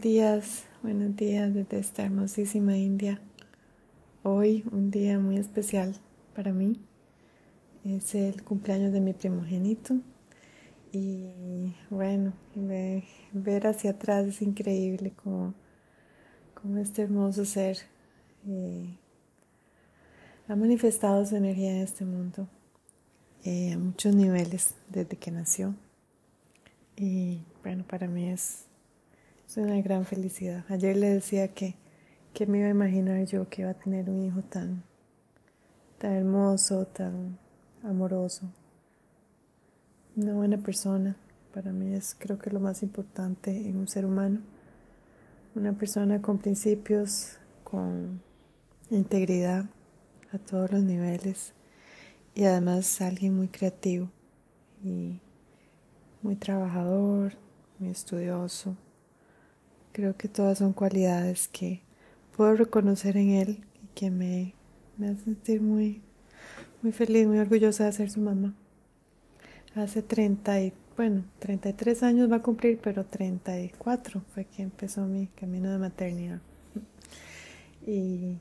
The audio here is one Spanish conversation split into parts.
Buenos días, buenos días desde esta hermosísima India. Hoy un día muy especial para mí. Es el cumpleaños de mi primogénito. Y bueno, ver hacia atrás es increíble como, como este hermoso ser eh, ha manifestado su energía en este mundo eh, a muchos niveles desde que nació. Y bueno, para mí es, es una gran felicidad. Ayer le decía que, que me iba a imaginar yo que iba a tener un hijo tan, tan hermoso, tan amoroso, una buena persona. Para mí es creo que lo más importante en un ser humano. Una persona con principios, con integridad a todos los niveles y además alguien muy creativo y muy trabajador, muy estudioso. Creo que todas son cualidades que puedo reconocer en él y que me, me hacen sentir muy, muy feliz, muy orgullosa de ser su mamá. Hace 30 y, bueno, 33 años va a cumplir, pero 34 fue que empezó mi camino de maternidad. Y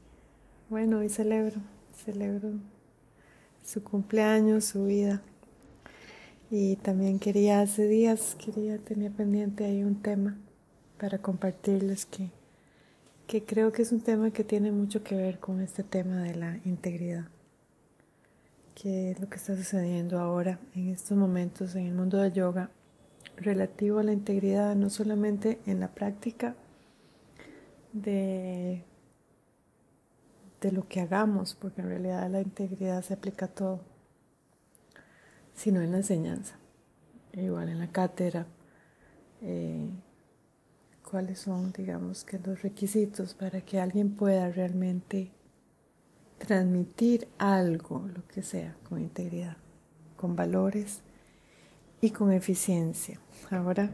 bueno, hoy celebro, celebro su cumpleaños, su vida. Y también quería hace días, quería, tenía pendiente ahí un tema para compartirles que, que creo que es un tema que tiene mucho que ver con este tema de la integridad. Que es lo que está sucediendo ahora, en estos momentos, en el mundo del yoga, relativo a la integridad, no solamente en la práctica de de lo que hagamos, porque en realidad la integridad se aplica a todo, sino en la enseñanza, igual en la cátedra, eh, cuáles son, digamos, que los requisitos para que alguien pueda realmente transmitir algo, lo que sea, con integridad, con valores y con eficiencia. Ahora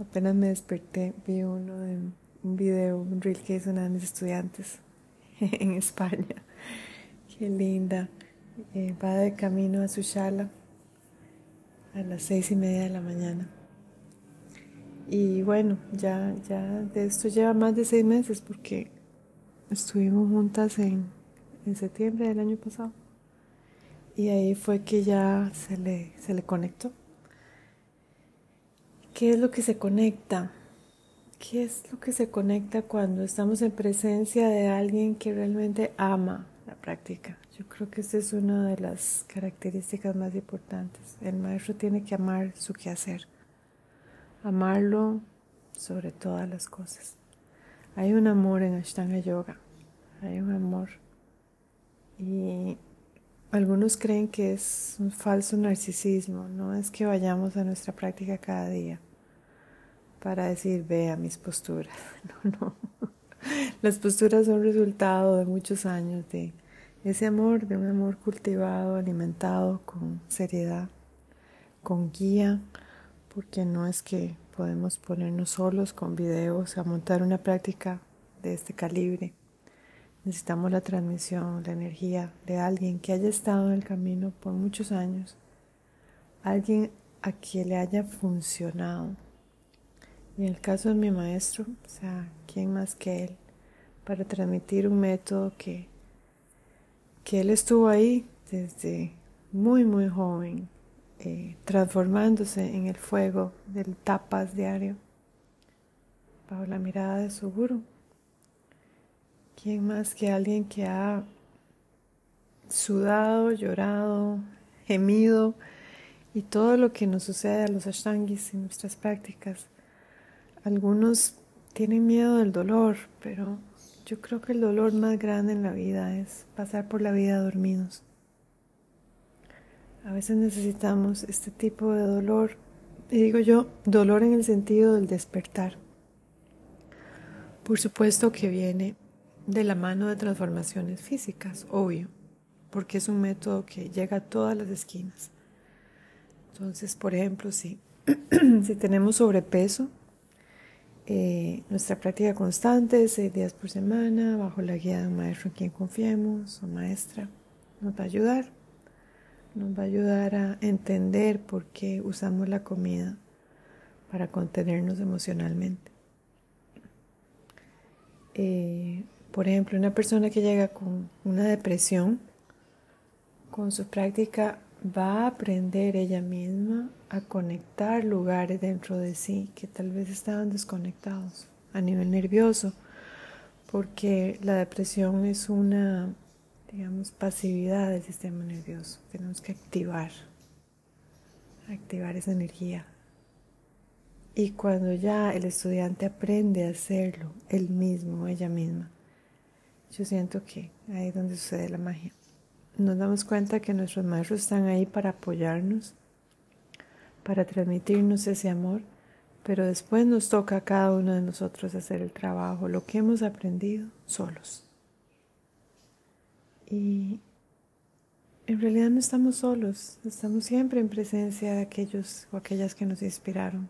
apenas me desperté, vi uno de un video, un reel que hizo una de mis estudiantes en España. Qué linda. Eh, va de camino a su shala a las seis y media de la mañana. Y bueno, ya, ya de esto lleva más de seis meses porque estuvimos juntas en, en septiembre del año pasado. Y ahí fue que ya se le, se le conectó. ¿Qué es lo que se conecta? ¿Qué es lo que se conecta cuando estamos en presencia de alguien que realmente ama la práctica? Yo creo que esa es una de las características más importantes. El maestro tiene que amar su quehacer, amarlo sobre todas las cosas. Hay un amor en Ashtanga Yoga, hay un amor. Y algunos creen que es un falso narcisismo, no es que vayamos a nuestra práctica cada día para decir, vea mis posturas. No, no. Las posturas son resultado de muchos años de ese amor, de un amor cultivado, alimentado con seriedad, con guía, porque no es que podemos ponernos solos con videos a montar una práctica de este calibre. Necesitamos la transmisión, la energía de alguien que haya estado en el camino por muchos años, alguien a quien le haya funcionado y en el caso de mi maestro, o sea, ¿quién más que él? Para transmitir un método que, que él estuvo ahí desde muy, muy joven, eh, transformándose en el fuego del tapas diario, bajo la mirada de su guru. ¿Quién más que alguien que ha sudado, llorado, gemido y todo lo que nos sucede a los ashtangis en nuestras prácticas? Algunos tienen miedo del dolor, pero yo creo que el dolor más grande en la vida es pasar por la vida dormidos. A veces necesitamos este tipo de dolor, y digo yo, dolor en el sentido del despertar. Por supuesto que viene de la mano de transformaciones físicas, obvio, porque es un método que llega a todas las esquinas. Entonces, por ejemplo, si, si tenemos sobrepeso, eh, nuestra práctica constante, seis días por semana, bajo la guía de un maestro en quien confiemos o maestra, nos va a ayudar. Nos va a ayudar a entender por qué usamos la comida para contenernos emocionalmente. Eh, por ejemplo, una persona que llega con una depresión, con su práctica va a aprender ella misma a conectar lugares dentro de sí que tal vez estaban desconectados a nivel nervioso, porque la depresión es una, digamos, pasividad del sistema nervioso. Tenemos que activar, activar esa energía. Y cuando ya el estudiante aprende a hacerlo él mismo, ella misma, yo siento que ahí es donde sucede la magia. Nos damos cuenta que nuestros maestros están ahí para apoyarnos, para transmitirnos ese amor, pero después nos toca a cada uno de nosotros hacer el trabajo, lo que hemos aprendido solos. Y en realidad no estamos solos, estamos siempre en presencia de aquellos o aquellas que nos inspiraron.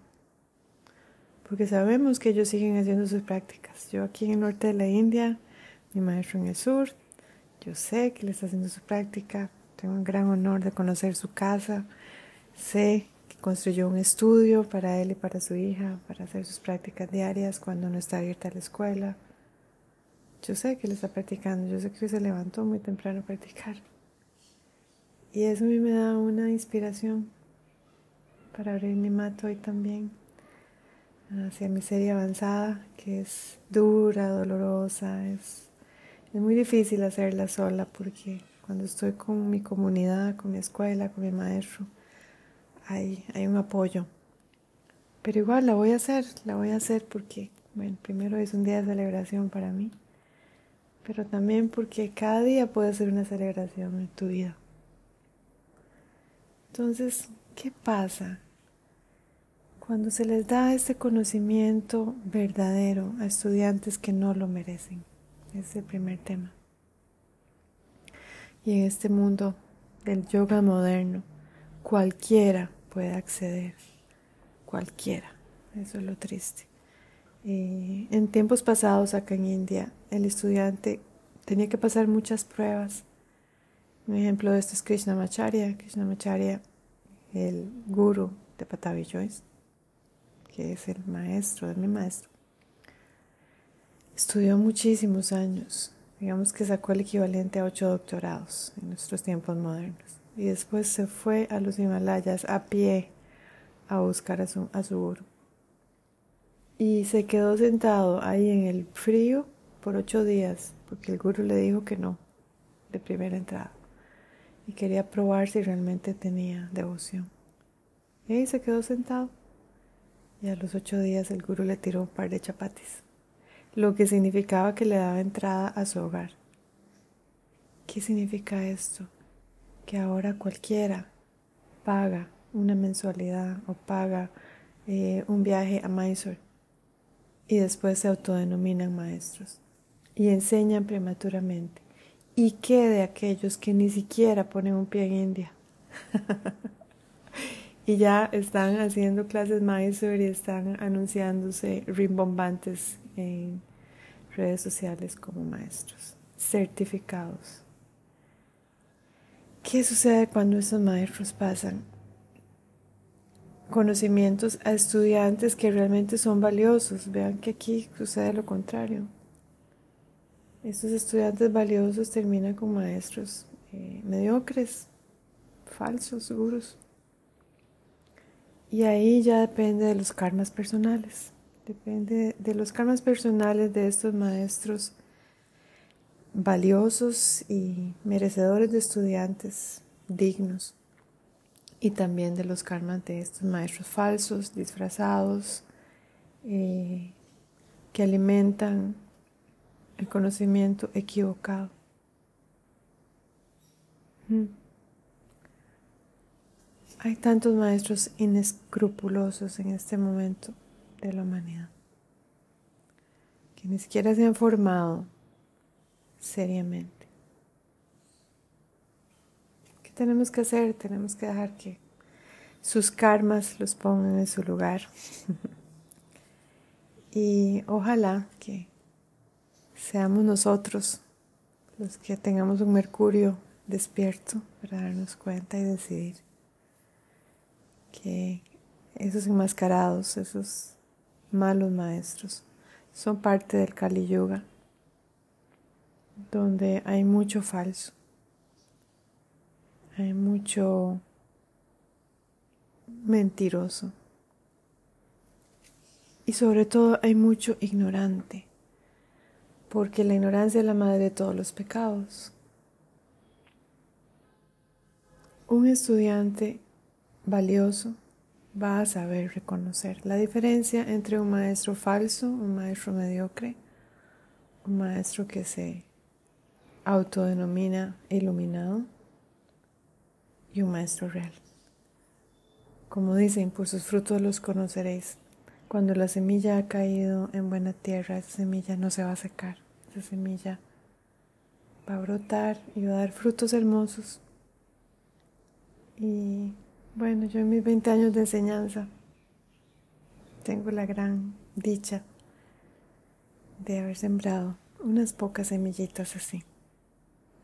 Porque sabemos que ellos siguen haciendo sus prácticas. Yo aquí en el norte de la India, mi maestro en el sur. Yo sé que él está haciendo su práctica. Tengo un gran honor de conocer su casa. Sé que construyó un estudio para él y para su hija para hacer sus prácticas diarias cuando no está abierta la escuela. Yo sé que él está practicando. Yo sé que se levantó muy temprano a practicar. Y eso a mí me da una inspiración para abrir mi mato hoy también hacia mi serie avanzada, que es dura, dolorosa, es es muy difícil hacerla sola porque cuando estoy con mi comunidad, con mi escuela, con mi maestro, hay, hay un apoyo. Pero igual la voy a hacer, la voy a hacer porque, bueno, primero es un día de celebración para mí, pero también porque cada día puede ser una celebración en tu vida. Entonces, ¿qué pasa cuando se les da este conocimiento verdadero a estudiantes que no lo merecen? Es el primer tema. Y en este mundo del yoga moderno, cualquiera puede acceder. Cualquiera. Eso es lo triste. Eh, en tiempos pasados acá en India, el estudiante tenía que pasar muchas pruebas. Un ejemplo de esto es Krishnamacharya. Krishnamacharya, el guru de Patavi Joyce, que es el maestro de mi maestro. Estudió muchísimos años, digamos que sacó el equivalente a ocho doctorados en nuestros tiempos modernos. Y después se fue a los Himalayas a pie a buscar a su, a su guru. Y se quedó sentado ahí en el frío por ocho días, porque el guru le dijo que no, de primera entrada. Y quería probar si realmente tenía devoción. Y se quedó sentado. Y a los ocho días el guru le tiró un par de chapatis lo que significaba que le daba entrada a su hogar. ¿Qué significa esto? Que ahora cualquiera paga una mensualidad o paga eh, un viaje a Mysore y después se autodenominan maestros y enseñan prematuramente. ¿Y qué de aquellos que ni siquiera ponen un pie en India? y ya están haciendo clases Mysore y están anunciándose rimbombantes en redes sociales como maestros, certificados. ¿Qué sucede cuando esos maestros pasan conocimientos a estudiantes que realmente son valiosos? Vean que aquí sucede lo contrario. Estos estudiantes valiosos terminan con maestros eh, mediocres, falsos, seguros. Y ahí ya depende de los karmas personales. Depende de los karmas personales de estos maestros valiosos y merecedores de estudiantes dignos. Y también de los karmas de estos maestros falsos, disfrazados, eh, que alimentan el conocimiento equivocado. Mm. Hay tantos maestros inescrupulosos en este momento de la humanidad, que ni siquiera se han formado seriamente. ¿Qué tenemos que hacer? Tenemos que dejar que sus karmas los pongan en su lugar. y ojalá que seamos nosotros los que tengamos un Mercurio despierto para darnos cuenta y decidir que esos enmascarados, esos malos maestros. Son parte del Kali Yuga donde hay mucho falso, hay mucho mentiroso y sobre todo hay mucho ignorante, porque la ignorancia es la madre de todos los pecados. Un estudiante valioso va a saber reconocer la diferencia entre un maestro falso, un maestro mediocre, un maestro que se autodenomina iluminado y un maestro real. Como dicen, por sus frutos los conoceréis. Cuando la semilla ha caído en buena tierra, esa semilla no se va a secar. Esa semilla va a brotar y va a dar frutos hermosos. Y bueno, yo en mis 20 años de enseñanza tengo la gran dicha de haber sembrado unas pocas semillitas así.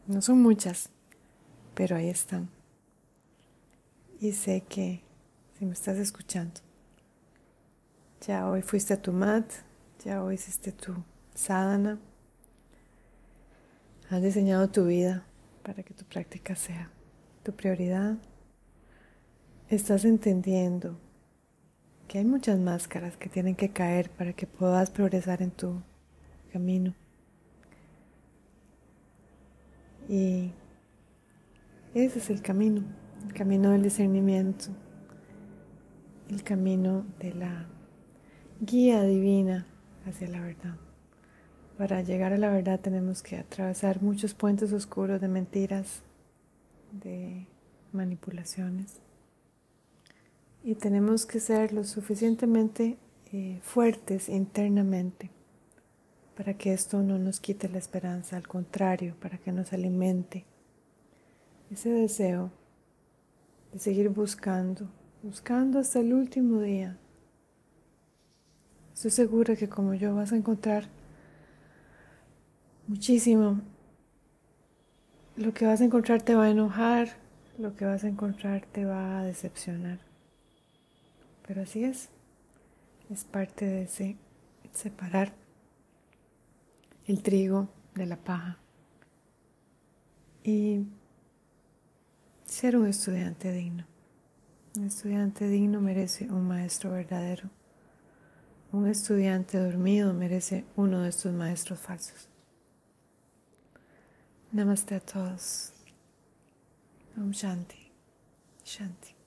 No son muchas, pero ahí están. Y sé que si me estás escuchando, ya hoy fuiste a tu mat, ya hoy hiciste tu sadhana, has diseñado tu vida para que tu práctica sea tu prioridad. Estás entendiendo que hay muchas máscaras que tienen que caer para que puedas progresar en tu camino. Y ese es el camino, el camino del discernimiento, el camino de la guía divina hacia la verdad. Para llegar a la verdad tenemos que atravesar muchos puentes oscuros de mentiras, de manipulaciones. Y tenemos que ser lo suficientemente eh, fuertes internamente para que esto no nos quite la esperanza, al contrario, para que nos alimente ese deseo de seguir buscando, buscando hasta el último día. Estoy segura que como yo vas a encontrar muchísimo. Lo que vas a encontrar te va a enojar, lo que vas a encontrar te va a decepcionar. Pero así es, es parte de ese separar el trigo de la paja y ser un estudiante digno. Un estudiante digno merece un maestro verdadero. Un estudiante dormido merece uno de estos maestros falsos. Namaste a todos. Om Shanti. Shanti.